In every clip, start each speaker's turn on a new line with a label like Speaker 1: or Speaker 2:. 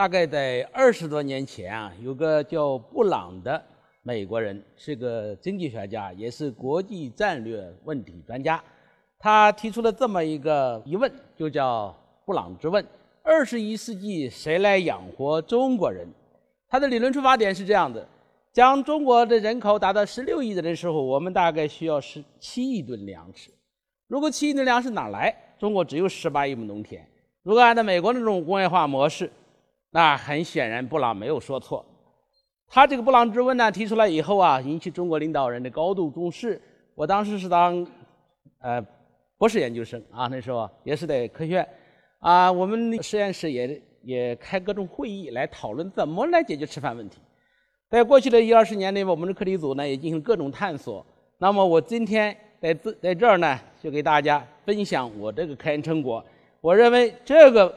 Speaker 1: 大概在二十多年前啊，有个叫布朗的美国人，是个经济学家，也是国际战略问题专家。他提出了这么一个疑问，就叫布朗之问：二十一世纪谁来养活中国人？他的理论出发点是这样的：将中国的人口达到十六亿人的时候，我们大概需要十七亿吨粮食。如果七亿吨粮食哪来？中国只有十八亿亩农田。如果按照美国那种工业化模式，那很显然，布朗没有说错。他这个布朗之问呢提出来以后啊，引起中国领导人的高度重视。我当时是当呃博士研究生啊，那时候也是在科学院啊，我们实验室也也开各种会议来讨论怎么来解决吃饭问题。在过去的一二十年内，我们的课题组呢也进行各种探索。那么我今天在这在这儿呢，就给大家分享我这个科研成果。我认为这个。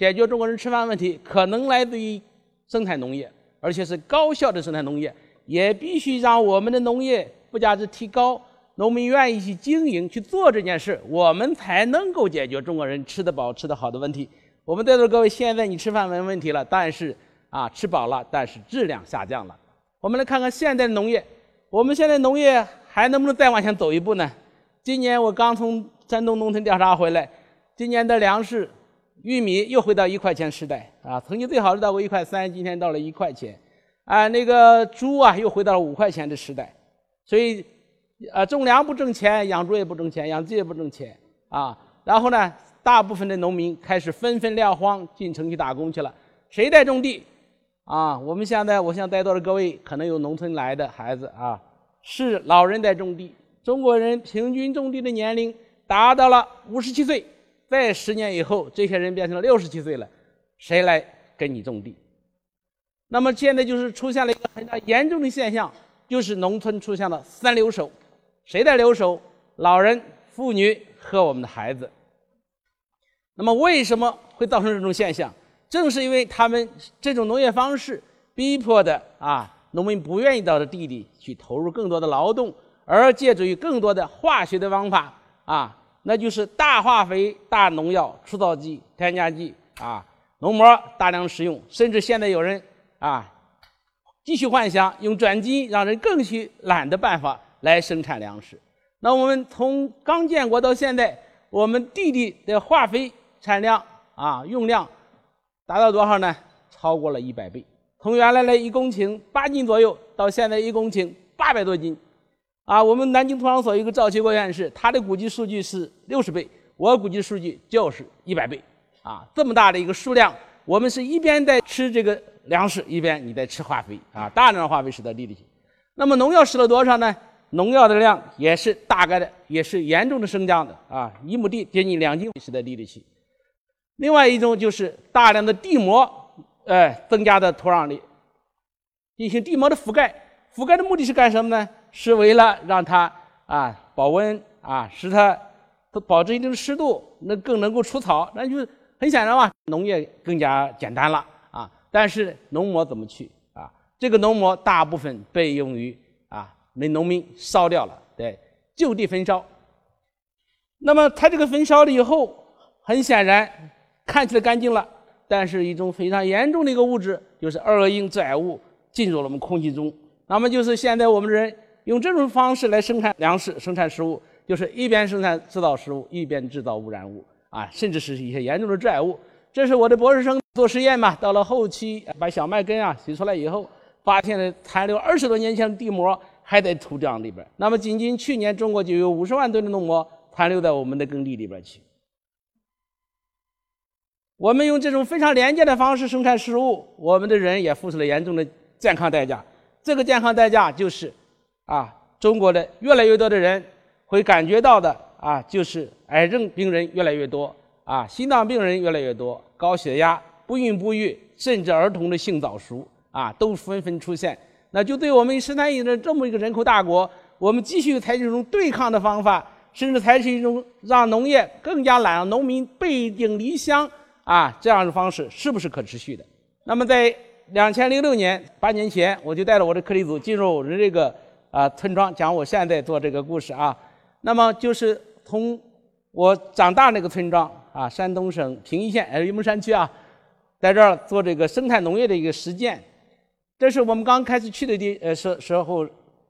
Speaker 1: 解决中国人吃饭问题，可能来自于生态农业，而且是高效的生态农业，也必须让我们的农业附加值提高，农民愿意去经营去做这件事，我们才能够解决中国人吃得饱、吃得好的问题。我们在座各位，现在你吃饭没问题了，但是啊，吃饱了，但是质量下降了。我们来看看现在的农业，我们现在农业还能不能再往前走一步呢？今年我刚从山东农村调查回来，今年的粮食。玉米又回到一块钱时代啊，曾经最好是到过一块三，今天到了一块钱，啊，那个猪啊又回到了五块钱的时代，所以，啊，种粮不挣钱，养猪也不挣钱，养鸡也不挣钱啊。然后呢，大部分的农民开始纷纷撂荒进城去打工去了。谁在种地？啊，我们现在，我想在座的各位可能有农村来的孩子啊，是老人在种地。中国人平均种地的年龄达到了五十七岁。在十年以后，这些人变成了六十七岁了，谁来给你种地？那么现在就是出现了一个很大严重的现象，就是农村出现了三留守，谁在留守？老人、妇女和我们的孩子。那么为什么会造成这种现象？正是因为他们这种农业方式逼迫的啊，农民不愿意到地里去投入更多的劳动，而借助于更多的化学的方法啊。那就是大化肥、大农药、除草剂、添加剂啊，农膜大量使用，甚至现在有人啊，继续幻想用转基因让人更去懒的办法来生产粮食。那我们从刚建国到现在，我们地里的化肥产量啊用量达到多少呢？超过了一百倍，从原来的一公顷八斤左右，到现在一公顷八百多斤。啊，我们南京土壤所一个赵其国院士，他的估计数据是六十倍，我估计数据就是一百倍。啊，这么大的一个数量，我们是一边在吃这个粮食，一边你在吃化肥啊，大量的化肥使得地里。那么农药使了多少呢？农药的量也是大概的，也是严重的升降的啊，一亩地接近两斤使得地里去。另外一种就是大量的地膜，哎，增加的土壤里进行地膜的覆盖，覆盖的目的是干什么呢？是为了让它啊保温啊，使它保持一定的湿度，那更能够除草。那就很显然嘛，农业更加简单了啊。但是农膜怎么去啊？这个农膜大部分被用于啊，那农民烧掉了，对，就地焚烧。那么它这个焚烧了以后，很显然看起来干净了，但是一种非常严重的一个物质，就是二恶英致癌物进入了我们空气中。那么就是现在我们人。用这种方式来生产粮食、生产食物，就是一边生产制造食物，一边制造污染物啊，甚至是一些严重的致癌物。这是我的博士生做实验嘛，到了后期把小麦根啊洗出来以后，发现了残留二十多年前的地膜还在土壤里边。那么仅仅去年，中国就有五十万吨的农膜残留在我们的耕地里边去。我们用这种非常廉价的方式生产食物，我们的人也付出了严重的健康代价。这个健康代价就是。啊，中国的越来越多的人会感觉到的啊，就是癌症病人越来越多啊，心脏病人越来越多，高血压、不孕不育，甚至儿童的性早熟啊，都纷纷出现。那就对我们十三亿的这么一个人口大国，我们继续采取一种对抗的方法，甚至采取一种让农业更加懒，农民背井离乡啊这样的方式，是不是可持续的？那么在两千零六年，八年前，我就带着我的课题组进入我的这个。啊，村庄讲我现在做这个故事啊，那么就是从我长大那个村庄啊，山东省平邑县呃榆木山区啊，在这儿做这个生态农业的一个实践。这是我们刚开始去的地呃时时候，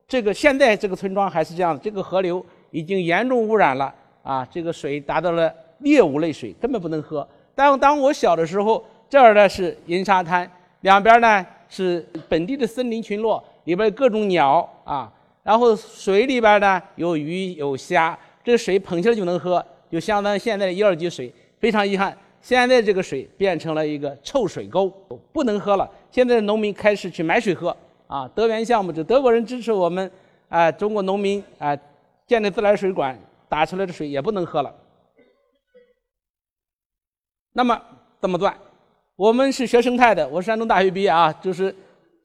Speaker 1: 这个现在这个村庄还是这样，这个河流已经严重污染了啊，这个水达到了劣五类水，根本不能喝。但当我小的时候，这儿呢是银沙滩，两边呢是本地的森林群落，里边各种鸟啊，然后水里边呢有鱼有虾，这水捧起来就能喝，就相当于现在的一二级水。非常遗憾。现在这个水变成了一个臭水沟，不能喝了。现在的农民开始去买水喝啊。德源项目，就德国人支持我们啊，中国农民啊建的自来水管打出来的水也不能喝了。那么怎么断？我们是学生态的，我是山东大学毕业啊，就是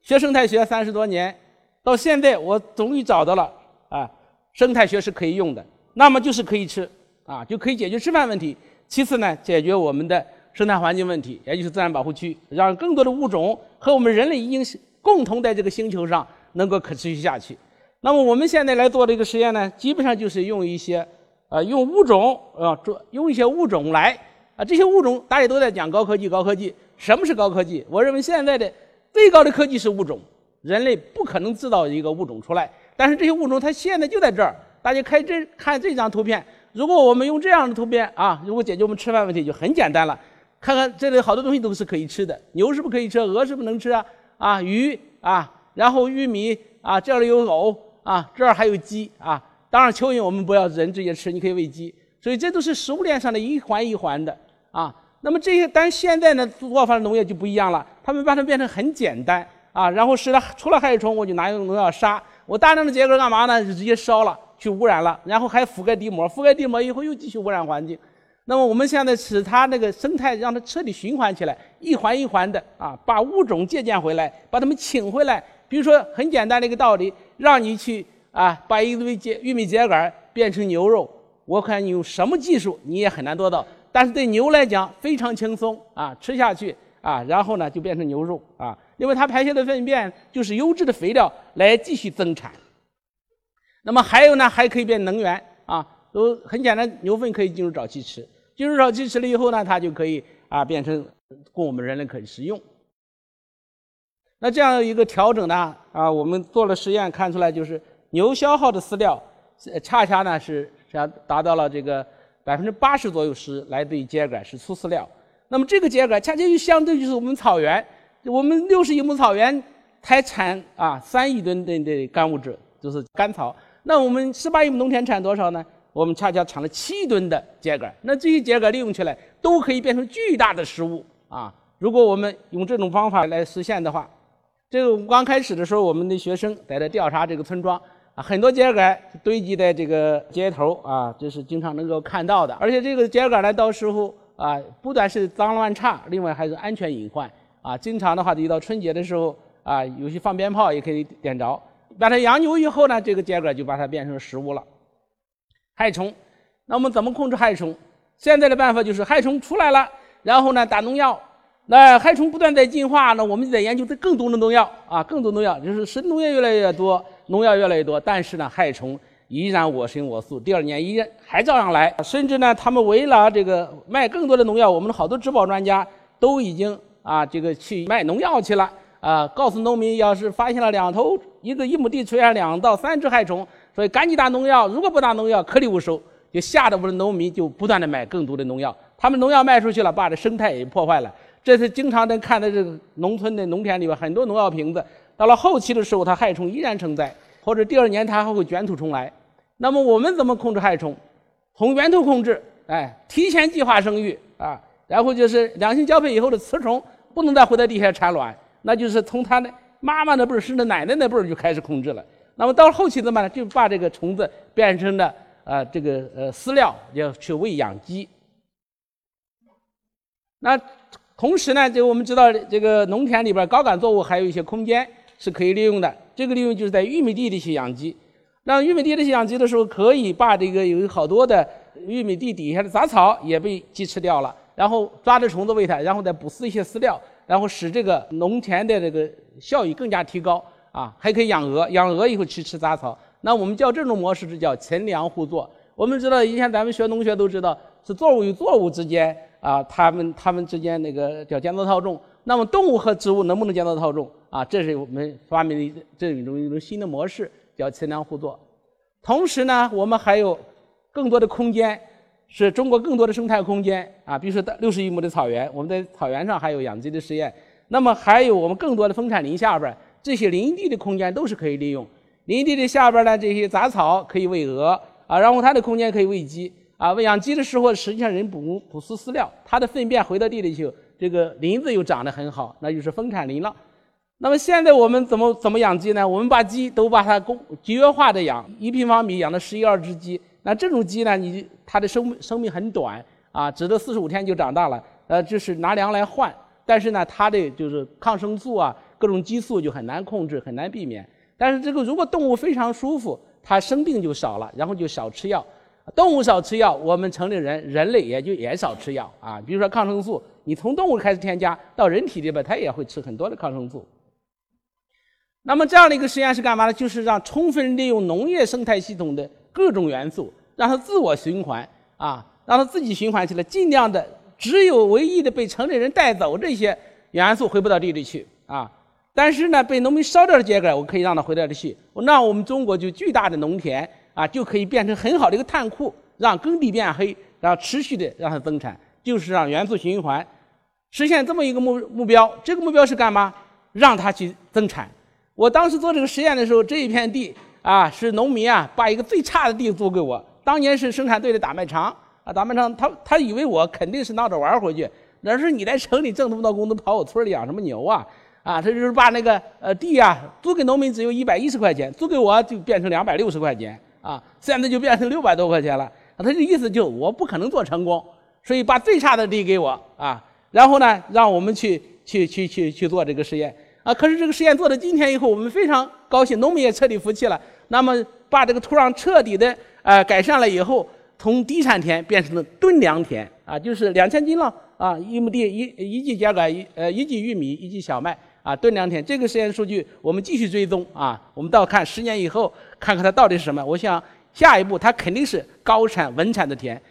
Speaker 1: 学生态学三十多年，到现在我终于找到了啊，生态学是可以用的，那么就是可以吃啊，就可以解决吃饭问题。其次呢，解决我们的生态环境问题，也就是自然保护区，让更多的物种和我们人类已经共同在这个星球上能够可持续下去。那么我们现在来做这个实验呢，基本上就是用一些，呃，用物种，啊，做用一些物种来，啊，这些物种大家都在讲高科技，高科技，什么是高科技？我认为现在的最高的科技是物种，人类不可能制造一个物种出来，但是这些物种它现在就在这儿。大家看这看这张图片。如果我们用这样的图片啊，如果解决我们吃饭问题就很简单了。看看这里好多东西都是可以吃的，牛是不是可以吃，鹅是不是能吃啊，啊鱼啊，然后玉米啊，这里有藕啊，这儿还有鸡啊。当然蚯蚓我们不要人直接吃，你可以喂鸡。所以这都是食物链上的一环一环的啊。那么这些，但现在呢做法的农业就不一样了，他们把它变成很简单啊，然后使它除了害虫，我就拿用农药杀。我大量的秸秆干嘛呢？就直接烧了。去污染了，然后还覆盖地膜，覆盖地膜以后又继续污染环境。那么我们现在使它那个生态让它彻底循环起来，一环一环的啊，把物种借鉴回来，把它们请回来。比如说很简单的一个道理，让你去啊把一堆秸玉米秸秆变成牛肉，我看你用什么技术你也很难做到。但是对牛来讲非常轻松啊，吃下去啊，然后呢就变成牛肉啊，因为它排泄的粪便就是优质的肥料来继续增产。那么还有呢，还可以变能源啊，都很简单，牛粪可以进入沼气池，进入沼气池了以后呢，它就可以啊变成供我们人类可以食用。那这样一个调整呢，啊，我们做了实验看出来，就是牛消耗的饲料，恰恰呢是达达到了这个百分之八十左右是来自于秸秆，是粗饲料。那么这个秸秆恰恰就相对就是我们草原，我们六十亿亩草原才产啊三亿吨的的干物质，就是干草。那我们十八亿亩农田产多少呢？我们恰恰产了七吨的秸秆。那这些秸秆利用起来都可以变成巨大的食物啊！如果我们用这种方法来实现的话，这个我们刚开始的时候，我们的学生在这调查这个村庄啊，很多秸秆堆积在这个街头啊，这是经常能够看到的。而且这个秸秆呢，到时候啊，不但是脏乱差，另外还是安全隐患啊。经常的话，一到春节的时候啊，有些放鞭炮也可以点着。把它养牛以后呢，这个秸秆就把它变成食物了。害虫，那我们怎么控制害虫？现在的办法就是害虫出来了，然后呢打农药。那害虫不断在进化，那我们就在研究更多的农药啊，更多农药，就是使农业越来越多，农药越来越多。但是呢，害虫依然我行我素，第二年依然还照样来。甚至呢，他们为了这个卖更多的农药，我们的好多植保专家都已经啊这个去卖农药去了。啊，告诉农民，要是发现了两头一个一亩地出现两到三只害虫，所以赶紧打农药。如果不打农药，颗粒无收，就吓得我们农民就不断的买更多的农药。他们农药卖出去了，把这生态也破坏了。这是经常能看到这个农村的农田里边很多农药瓶子，到了后期的时候，它害虫依然存在，或者第二年它还会卷土重来。那么我们怎么控制害虫？从源头控制，哎，提前计划生育啊，然后就是两性交配以后的雌虫不能再回到地下产卵。那就是从它的妈妈那辈儿甚至奶奶那辈儿就开始控制了。那么到了后期怎么办呢？就把这个虫子变成了啊这个呃饲料，要去喂养鸡。那同时呢，就我们知道这个农田里边高杆作物还有一些空间是可以利用的。这个利用就是在玉米地里去养鸡。那玉米地里去养鸡的时候，可以把这个有好多的玉米地底下的杂草也被鸡吃掉了，然后抓着虫子喂它，然后再补饲一些饲料。然后使这个农田的这个效益更加提高啊，还可以养鹅，养鹅以后去吃杂草。那我们叫这种模式是叫存粮互作。我们知道以前咱们学农学都知道，是作物与作物之间啊，它们它们之间那个叫间奏套种。那么动物和植物能不能间奏套种啊？这是我们发明的这种一种新的模式，叫测量互作。同时呢，我们还有更多的空间，是中国更多的生态空间啊，比如说六十亿亩的草原，我们在草原上还有养鸡的实验。那么还有我们更多的丰产林下边这些林地的空间都是可以利用。林地的下边呢，这些杂草可以喂鹅啊，然后它的空间可以喂鸡啊。喂养鸡的时候，实际上人捕捕食饲料，它的粪便回到地里去，这个林子又长得很好，那就是丰产林了。那么现在我们怎么怎么养鸡呢？我们把鸡都把它公集约化的养，一平方米养了十一二只鸡。那这种鸡呢，你它的生生命很短啊，只得四十五天就长大了。呃，就是拿粮来换，但是呢，它的就是抗生素啊，各种激素就很难控制，很难避免。但是这个如果动物非常舒服，它生病就少了，然后就少吃药。动物少吃药，我们城里人人类也就也少吃药啊。比如说抗生素，你从动物开始添加到人体里边，它也会吃很多的抗生素。那么这样的一个实验是干嘛呢？就是让充分利用农业生态系统的各种元素，让它自我循环啊，让它自己循环起来，尽量的只有唯一的被城里人带走这些元素回不到地里去啊。但是呢，被农民烧掉的秸秆，我可以让它回到这去。那我们中国就巨大的农田啊，就可以变成很好的一个碳库，让耕地变黑，然后持续的让它增产，就是让元素循环，实现这么一个目目标。这个目标是干嘛？让它去增产。我当时做这个实验的时候，这一片地啊，是农民啊把一个最差的地租给我。当年是生产队的打卖场啊，打卖场他他以为我肯定是闹着玩回去，那是你在城里挣这么多工资，跑我村里养什么牛啊？啊，他就是把那个呃地啊租给农民只有一百一十块钱，租给我就变成两百六十块钱啊，现在就变成六百多块钱了。他这意思就我不可能做成功，所以把最差的地给我啊，然后呢让我们去去去去去做这个实验啊。可是这个实验做到今天以后，我们非常高兴，农民也彻底服气了。那么把这个土壤彻底的呃改善了以后，从低产田变成了吨粮田啊，就是两千斤了啊，一亩地一一季秸秆一呃一季玉米一季小麦。啊，炖两天，这个实验数据我们继续追踪啊，我们到看十年以后，看看它到底是什么。我想下一步它肯定是高产稳产的田。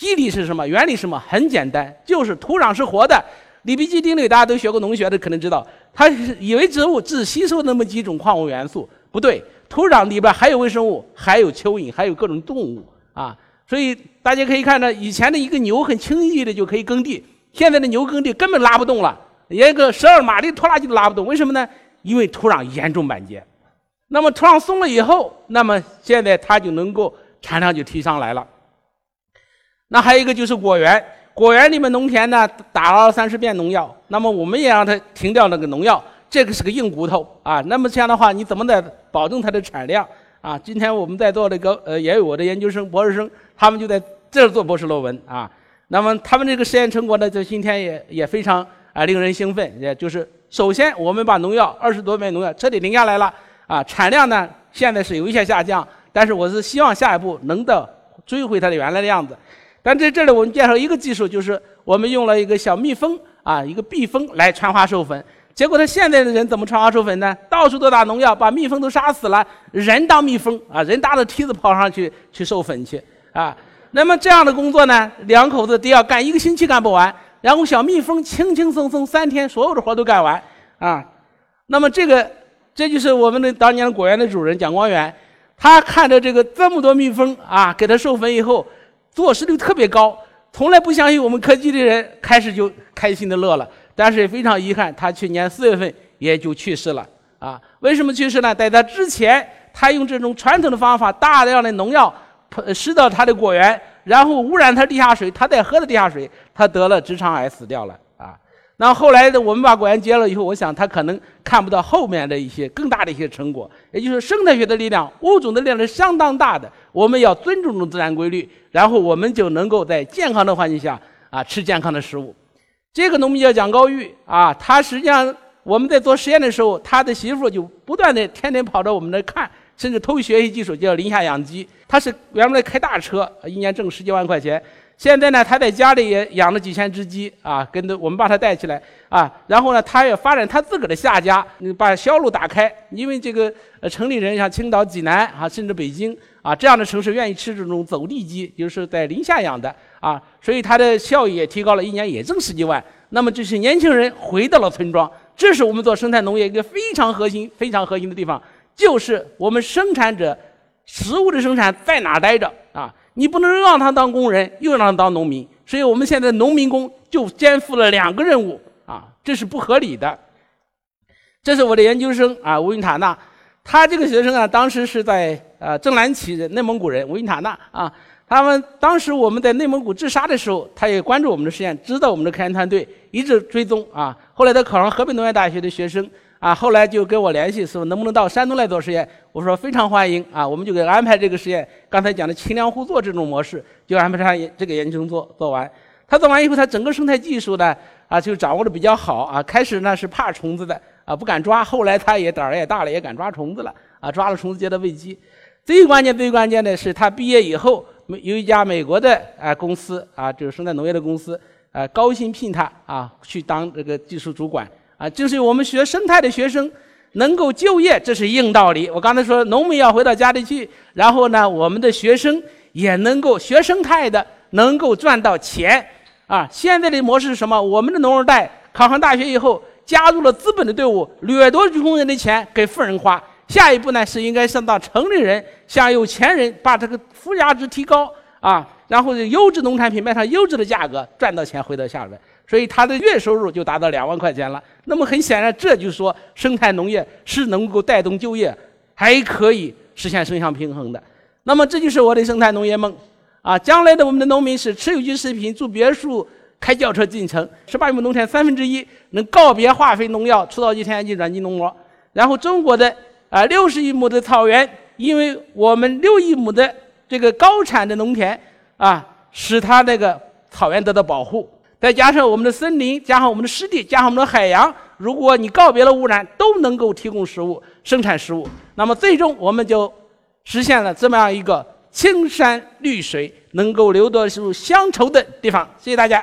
Speaker 1: 机理是什么？原理什么？很简单，就是土壤是活的。里比基定律大家都学过农学的，可能知道，它以为植物只吸收那么几种矿物元素，不对，土壤里边还有微生物，还有蚯蚓，还有各种动物啊。所以大家可以看到，以前的一个牛很轻易的就可以耕地，现在的牛耕地根本拉不动了。连个十二马力拖拉机都拉不动，为什么呢？因为土壤严重板结。那么土壤松了以后，那么现在它就能够产量就提上来了。那还有一个就是果园，果园里面农田呢打了三十遍农药，那么我们也让它停掉那个农药，这个是个硬骨头啊。那么这样的话，你怎么来保证它的产量啊？今天我们在座的个呃，也有我的研究生、博士生，他们就在这儿做博士论文啊。那么他们这个实验成果呢，在今天也也非常。啊，令人兴奋，也就是首先我们把农药二十多遍农药彻底停下来了，啊，产量呢现在是有一些下降，但是我是希望下一步能够追回它的原来的样子。但在这里我们介绍一个技术，就是我们用了一个小蜜蜂啊，一个蜜蜂来传花授粉。结果他现在的人怎么传花授粉呢？到处都打农药，把蜜蜂都杀死了，人当蜜蜂啊，人搭着梯子跑上去去授粉去啊。那么这样的工作呢，两口子得要干一个星期干不完。然后小蜜蜂轻轻松松三天所有的活都干完啊，那么这个这就是我们的当年果园的主人蒋光远，他看着这个这么多蜜蜂啊，给他授粉以后，做事率特别高，从来不相信我们科技的人开始就开心的乐了，但是也非常遗憾，他去年四月份也就去世了啊。为什么去世呢？在他之前，他用这种传统的方法，大量的农药施到他的果园。然后污染他地下水，他在喝的地下水，他得了直肠癌死掉了啊。那后来的我们把果园接了以后，我想他可能看不到后面的一些更大的一些成果，也就是生态学的力量、物种的力量是相当大的。我们要尊重这自然规律，然后我们就能够在健康的环境下啊吃健康的食物。这个农民叫蒋高玉啊，他实际上我们在做实验的时候，他的媳妇就不断的天天跑到我们那看。甚至偷学习技术，叫林下养鸡。他是原来开大车，一年挣十几万块钱。现在呢，他在家里也养了几千只鸡啊，跟着我们把他带起来啊。然后呢，他也发展他自个儿的下家，把销路打开。因为这个城里人像青岛、济南啊，甚至北京啊，这样的城市愿意吃这种走地鸡，就是在林下养的啊，所以它的效益也提高了，一年也挣十几万。那么这些年轻人回到了村庄，这是我们做生态农业一个非常核心、非常核心的地方，就是我们生产者食物的生产在哪待着啊？你不能让他当工人，又让他当农民，所以我们现在农民工就肩负了两个任务啊，这是不合理的。这是我的研究生啊，吴云塔纳，他这个学生啊，当时是在呃正蓝旗的内蒙古人吴云塔纳啊，他们当时我们在内蒙古治沙的时候，他也关注我们的实验，知道我们的科研团队，一直追踪啊。后来他考上河北农业大学的学生啊，后来就跟我联系，说能不能到山东来做实验？我说非常欢迎啊，我们就给安排这个实验。刚才讲的清凉互作这种模式，就安排他这个研究生做做完。他做完以后，他整个生态技术呢啊就掌握的比较好啊。开始呢是怕虫子的。啊，不敢抓。后来他也胆儿也大了，也敢抓虫子了。啊，抓了虫子接到喂鸡。最关键、最关键的是，他毕业以后，有一家美国的啊公司啊，就是生态农业的公司，啊，高薪聘他啊，去当这个技术主管。啊，就是我们学生态的学生能够就业，这是硬道理。我刚才说，农民要回到家里去，然后呢，我们的学生也能够学生态的，能够赚到钱。啊，现在的模式是什么？我们的农二代考上大学以后。加入了资本的队伍，掠夺穷人的钱给富人花。下一步呢，是应该上到城里人，向有钱人把这个附加值提高啊，然后优质农产品卖上优质的价格，赚到钱回到下边。所以他的月收入就达到两万块钱了。那么很显然，这就说生态农业是能够带动就业，还可以实现生相平衡的。那么这就是我的生态农业梦啊！将来的我们的农民是吃有机食品，住别墅。开轿车进城，十八亩农田三分之一能告别化肥、农药，除草剂、添加剂、转基因、农膜。然后中国的啊六十亿亩的草原，因为我们六亿亩的这个高产的农田啊，使它那个草原得到保护。再加上我们的森林，加上我们的湿地，加上我们的海洋，如果你告别了污染，都能够提供食物、生产食物。那么最终我们就实现了这么样一个青山绿水，能够留得住乡愁的地方。谢谢大家。